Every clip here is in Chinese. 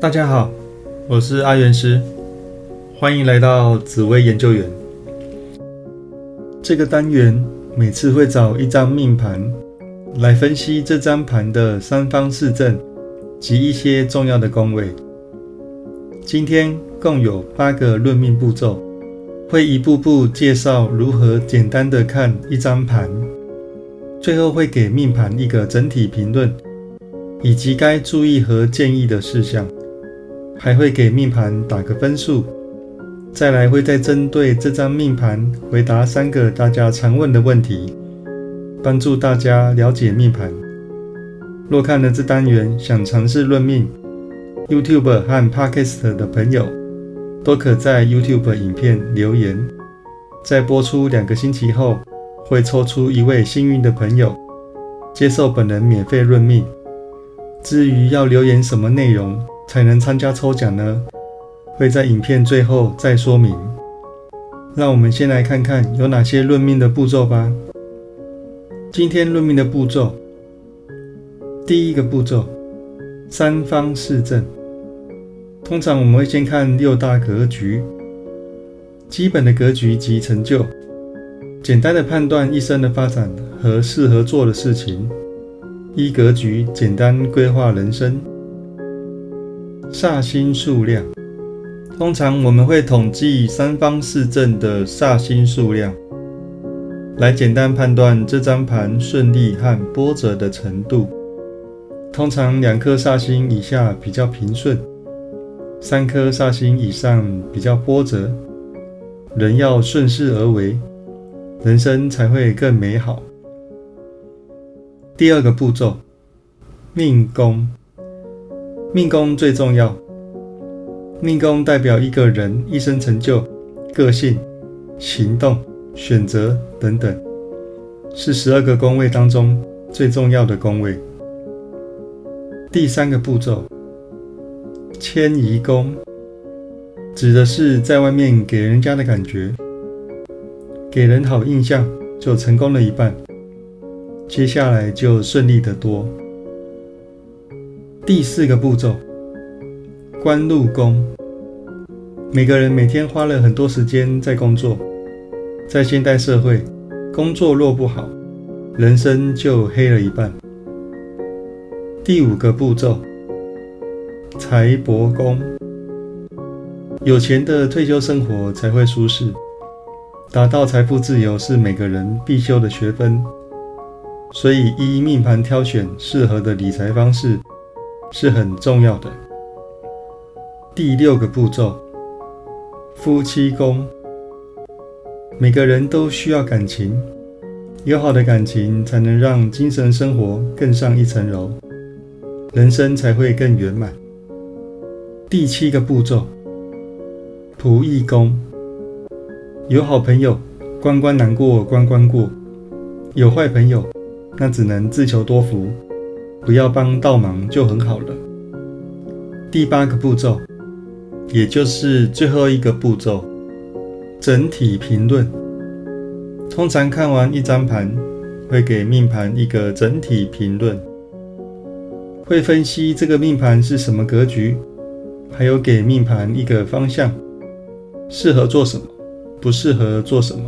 大家好，我是阿元师，欢迎来到紫薇研究员。这个单元每次会找一张命盘来分析这张盘的三方四正及一些重要的宫位。今天共有八个论命步骤，会一步步介绍如何简单的看一张盘，最后会给命盘一个整体评论，以及该注意和建议的事项。还会给命盘打个分数，再来会再针对这张命盘回答三个大家常问的问题，帮助大家了解命盘。若看了这单元想尝试论命，YouTube 和 Podcast 的朋友都可在 YouTube 影片留言，在播出两个星期后，会抽出一位幸运的朋友，接受本人免费论命。至于要留言什么内容？才能参加抽奖呢？会在影片最后再说明。让我们先来看看有哪些论命的步骤吧。今天论命的步骤，第一个步骤，三方四正。通常我们会先看六大格局，基本的格局及成就，简单的判断一生的发展和适合做的事情。一格局简单规划人生。煞星数量，通常我们会统计三方四正的煞星数量，来简单判断这张盘顺利和波折的程度。通常两颗煞星以下比较平顺，三颗煞星以上比较波折。人要顺势而为，人生才会更美好。第二个步骤，命宫。命宫最重要，命宫代表一个人一生成就、个性、行动、选择等等，是十二个宫位当中最重要的宫位。第三个步骤，迁移宫，指的是在外面给人家的感觉，给人好印象就成功了一半，接下来就顺利得多。第四个步骤，官禄宫。每个人每天花了很多时间在工作，在现代社会，工作若不好，人生就黑了一半。第五个步骤，财帛宫。有钱的退休生活才会舒适，达到财富自由是每个人必修的学分，所以依命盘挑选适合的理财方式。是很重要的。第六个步骤，夫妻宫。每个人都需要感情，有好的感情才能让精神生活更上一层楼，人生才会更圆满。第七个步骤，仆役宫。有好朋友，关关难过关关过；有坏朋友，那只能自求多福。不要帮倒忙就很好了。第八个步骤，也就是最后一个步骤，整体评论。通常看完一张盘，会给命盘一个整体评论，会分析这个命盘是什么格局，还有给命盘一个方向，适合做什么，不适合做什么。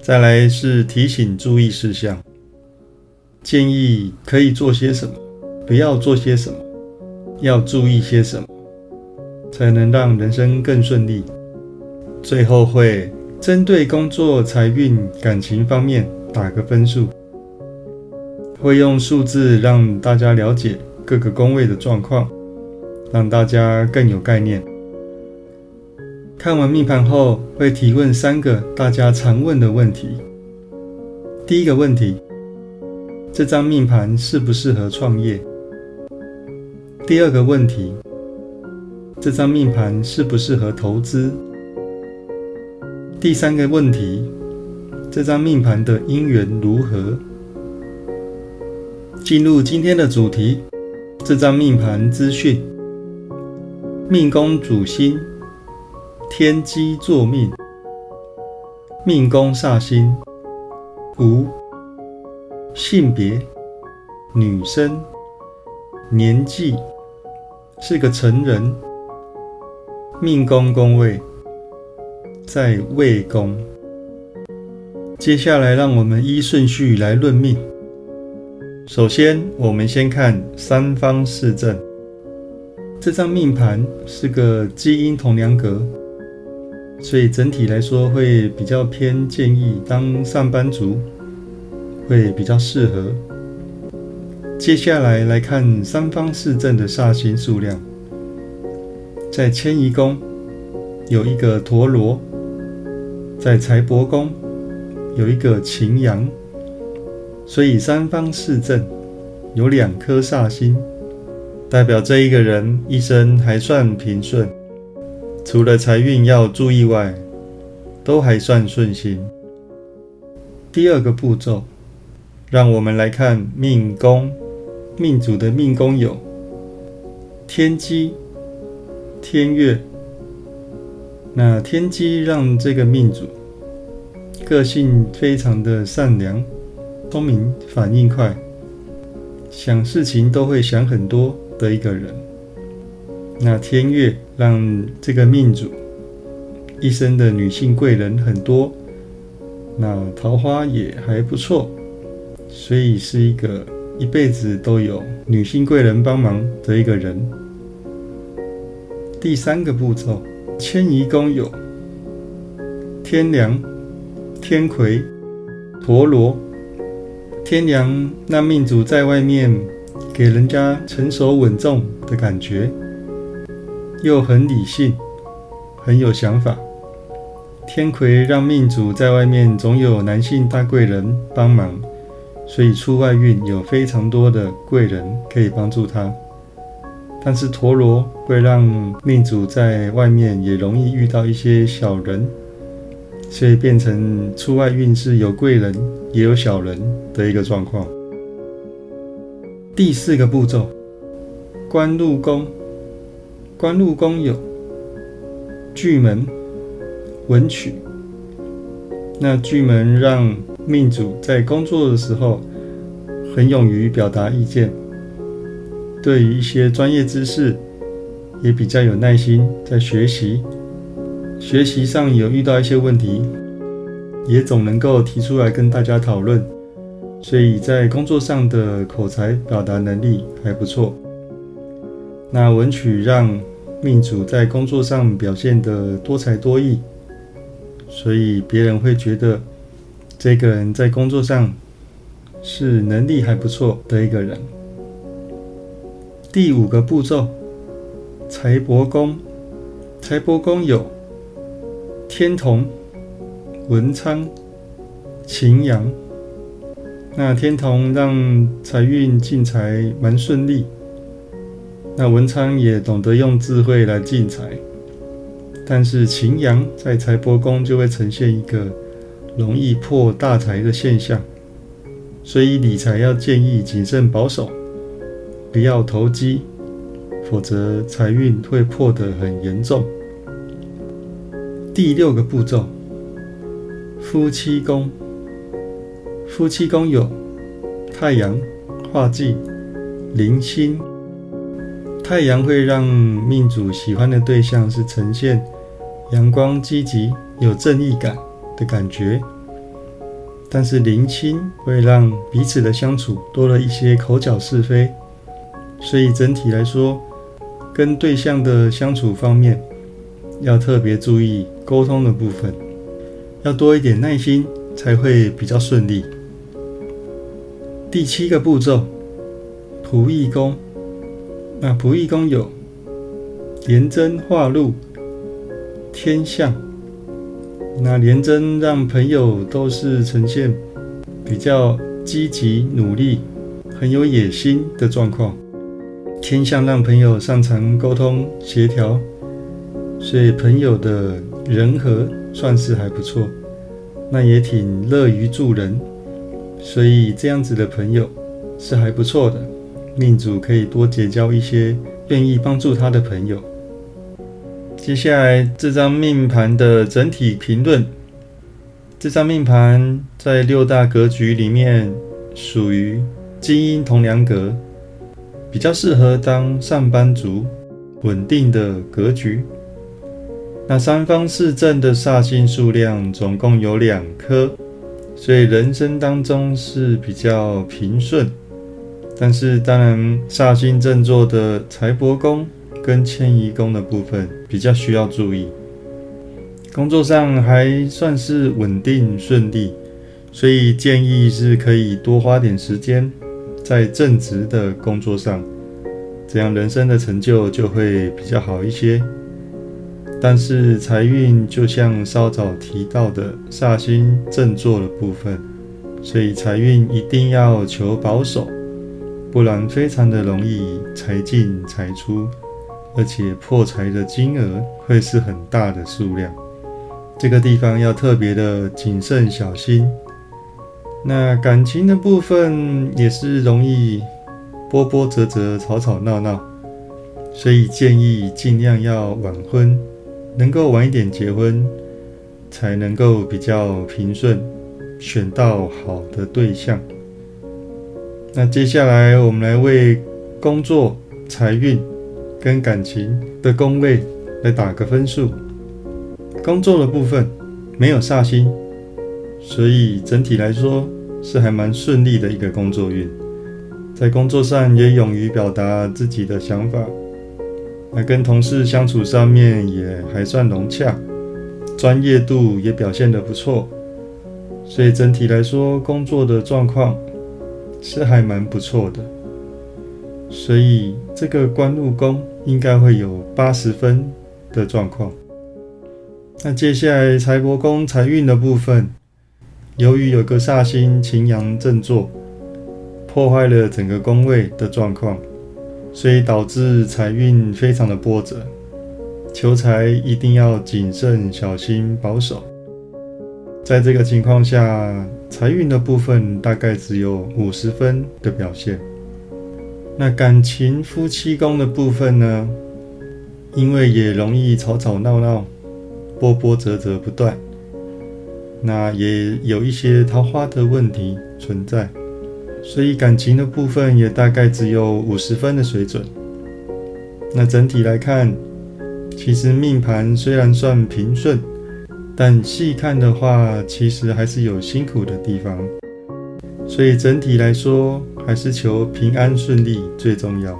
再来是提醒注意事项。建议可以做些什么，不要做些什么，要注意些什么，才能让人生更顺利。最后会针对工作、财运、感情方面打个分数，会用数字让大家了解各个宫位的状况，让大家更有概念。看完命盘后，会提问三个大家常问的问题。第一个问题。这张命盘适不适合创业？第二个问题，这张命盘适不适合投资？第三个问题，这张命盘的姻缘如何？进入今天的主题，这张命盘资讯：命宫主星天机坐命，命宫煞星无。性别：女生，年纪是个成人，命宫宫位在未宫。接下来，让我们依顺序来论命。首先，我们先看三方四正。这张命盘是个基因同梁格，所以整体来说会比较偏建议当上班族，会比较适合。接下来来看三方四正的煞星数量，在迁移宫有一个陀螺，在财帛宫有一个擎羊，所以三方四正有两颗煞星，代表这一个人一生还算平顺，除了财运要注意外，都还算顺心。第二个步骤，让我们来看命宫。命主的命宫有天机、天月。那天机让这个命主个性非常的善良、聪明、反应快，想事情都会想很多的一个人。那天月让这个命主一生的女性贵人很多，那桃花也还不错，所以是一个。一辈子都有女性贵人帮忙的一个人。第三个步骤，迁移宫有天梁、天魁、陀罗。天梁那命主在外面给人家成熟稳重的感觉，又很理性，很有想法。天魁让命主在外面总有男性大贵人帮忙。所以出外运有非常多的贵人可以帮助他，但是陀螺会让命主在外面也容易遇到一些小人，所以变成出外运是有贵人也有小人的一个状况。第四个步骤，官禄宫，官禄宫有巨门、文曲，那巨门让。命主在工作的时候很勇于表达意见，对于一些专业知识也比较有耐心，在学习学习上有遇到一些问题，也总能够提出来跟大家讨论，所以在工作上的口才表达能力还不错。那文曲让命主在工作上表现得多才多艺，所以别人会觉得。这个人在工作上是能力还不错的一个人。第五个步骤，财帛宫，财帛宫有天同、文昌、擎羊。那天同让财运进财蛮顺利，那文昌也懂得用智慧来进财，但是擎羊在财帛宫就会呈现一个。容易破大财的现象，所以理财要建议谨慎保守，不要投机，否则财运会破得很严重。第六个步骤，夫妻宫。夫妻宫有太阳、化忌、零星。太阳会让命主喜欢的对象是呈现阳光、积极、有正义感。的感觉，但是零星会让彼此的相处多了一些口角是非，所以整体来说，跟对象的相处方面要特别注意沟通的部分，要多一点耐心才会比较顺利。第七个步骤，仆役宫，那仆役宫有廉贞化禄、天相。那廉贞让朋友都是呈现比较积极努力、很有野心的状况，天相让朋友擅长沟通协调，所以朋友的人和算是还不错。那也挺乐于助人，所以这样子的朋友是还不错的。命主可以多结交一些愿意帮助他的朋友。接下来这张命盘的整体评论。这张命盘在六大格局里面属于基因同梁格，比较适合当上班族，稳定的格局。那三方四正的煞星数量总共有两颗，所以人生当中是比较平顺。但是当然，煞星正坐的财帛宫跟迁移宫的部分比较需要注意。工作上还算是稳定顺利，所以建议是可以多花点时间在正职的工作上，这样人生的成就就会比较好一些。但是财运就像稍早提到的煞星正坐的部分，所以财运一定要求保守。不然非常的容易财进财出，而且破财的金额会是很大的数量，这个地方要特别的谨慎小心。那感情的部分也是容易波波折折、吵吵闹闹，所以建议尽量要晚婚，能够晚一点结婚，才能够比较平顺，选到好的对象。那接下来，我们来为工作、财运跟感情的宫位来打个分数。工作的部分没有煞星，所以整体来说是还蛮顺利的一个工作运。在工作上也勇于表达自己的想法，那跟同事相处上面也还算融洽，专业度也表现得不错，所以整体来说工作的状况。是还蛮不错的，所以这个官禄宫应该会有八十分的状况。那接下来财帛宫财运的部分，由于有个煞星擎羊正坐，破坏了整个宫位的状况，所以导致财运非常的波折。求财一定要谨慎小心保守。在这个情况下。财运的部分大概只有五十分的表现。那感情夫妻宫的部分呢？因为也容易吵吵闹闹、波波折折不断，那也有一些桃花的问题存在，所以感情的部分也大概只有五十分的水准。那整体来看，其实命盘虽然算平顺。但细看的话，其实还是有辛苦的地方，所以整体来说，还是求平安顺利最重要。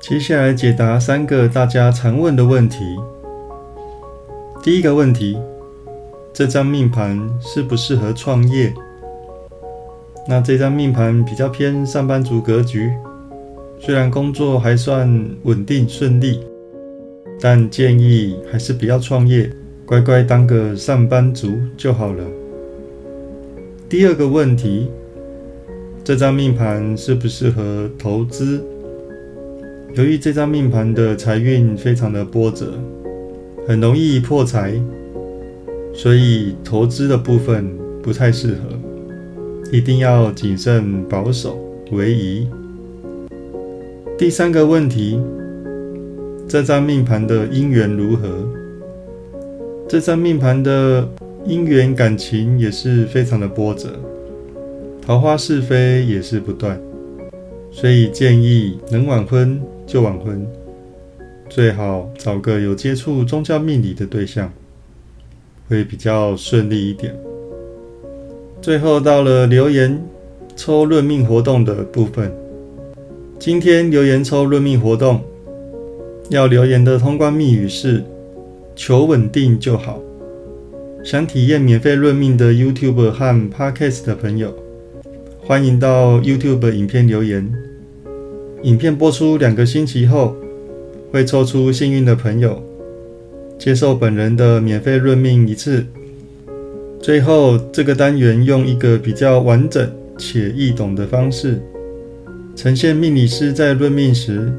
接下来解答三个大家常问的问题。第一个问题，这张命盘适不适合创业？那这张命盘比较偏上班族格局，虽然工作还算稳定顺利，但建议还是不要创业。乖乖当个上班族就好了。第二个问题，这张命盘适不适合投资？由于这张命盘的财运非常的波折，很容易破财，所以投资的部分不太适合，一定要谨慎保守为宜。第三个问题，这张命盘的姻缘如何？这张命盘的姻缘感情也是非常的波折，桃花是非也是不断，所以建议能晚婚就晚婚，最好找个有接触宗教命理的对象，会比较顺利一点。最后到了留言抽论命活动的部分，今天留言抽论命活动，要留言的通关密语是。求稳定就好。想体验免费论命的 YouTube 和 Podcast 的朋友，欢迎到 YouTube 影片留言。影片播出两个星期后，会抽出幸运的朋友，接受本人的免费论命一次。最后，这个单元用一个比较完整且易懂的方式，呈现命理师在论命时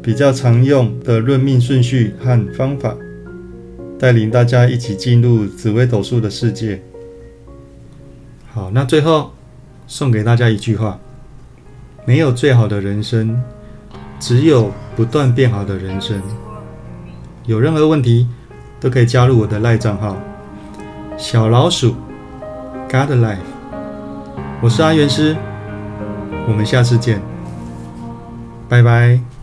比较常用的论命顺序和方法。带领大家一起进入紫微斗数的世界。好，那最后送给大家一句话：没有最好的人生，只有不断变好的人生。有任何问题都可以加入我的赖账号小老鼠 God Life。我是阿元师，我们下次见，拜拜。